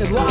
it live,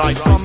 Everybody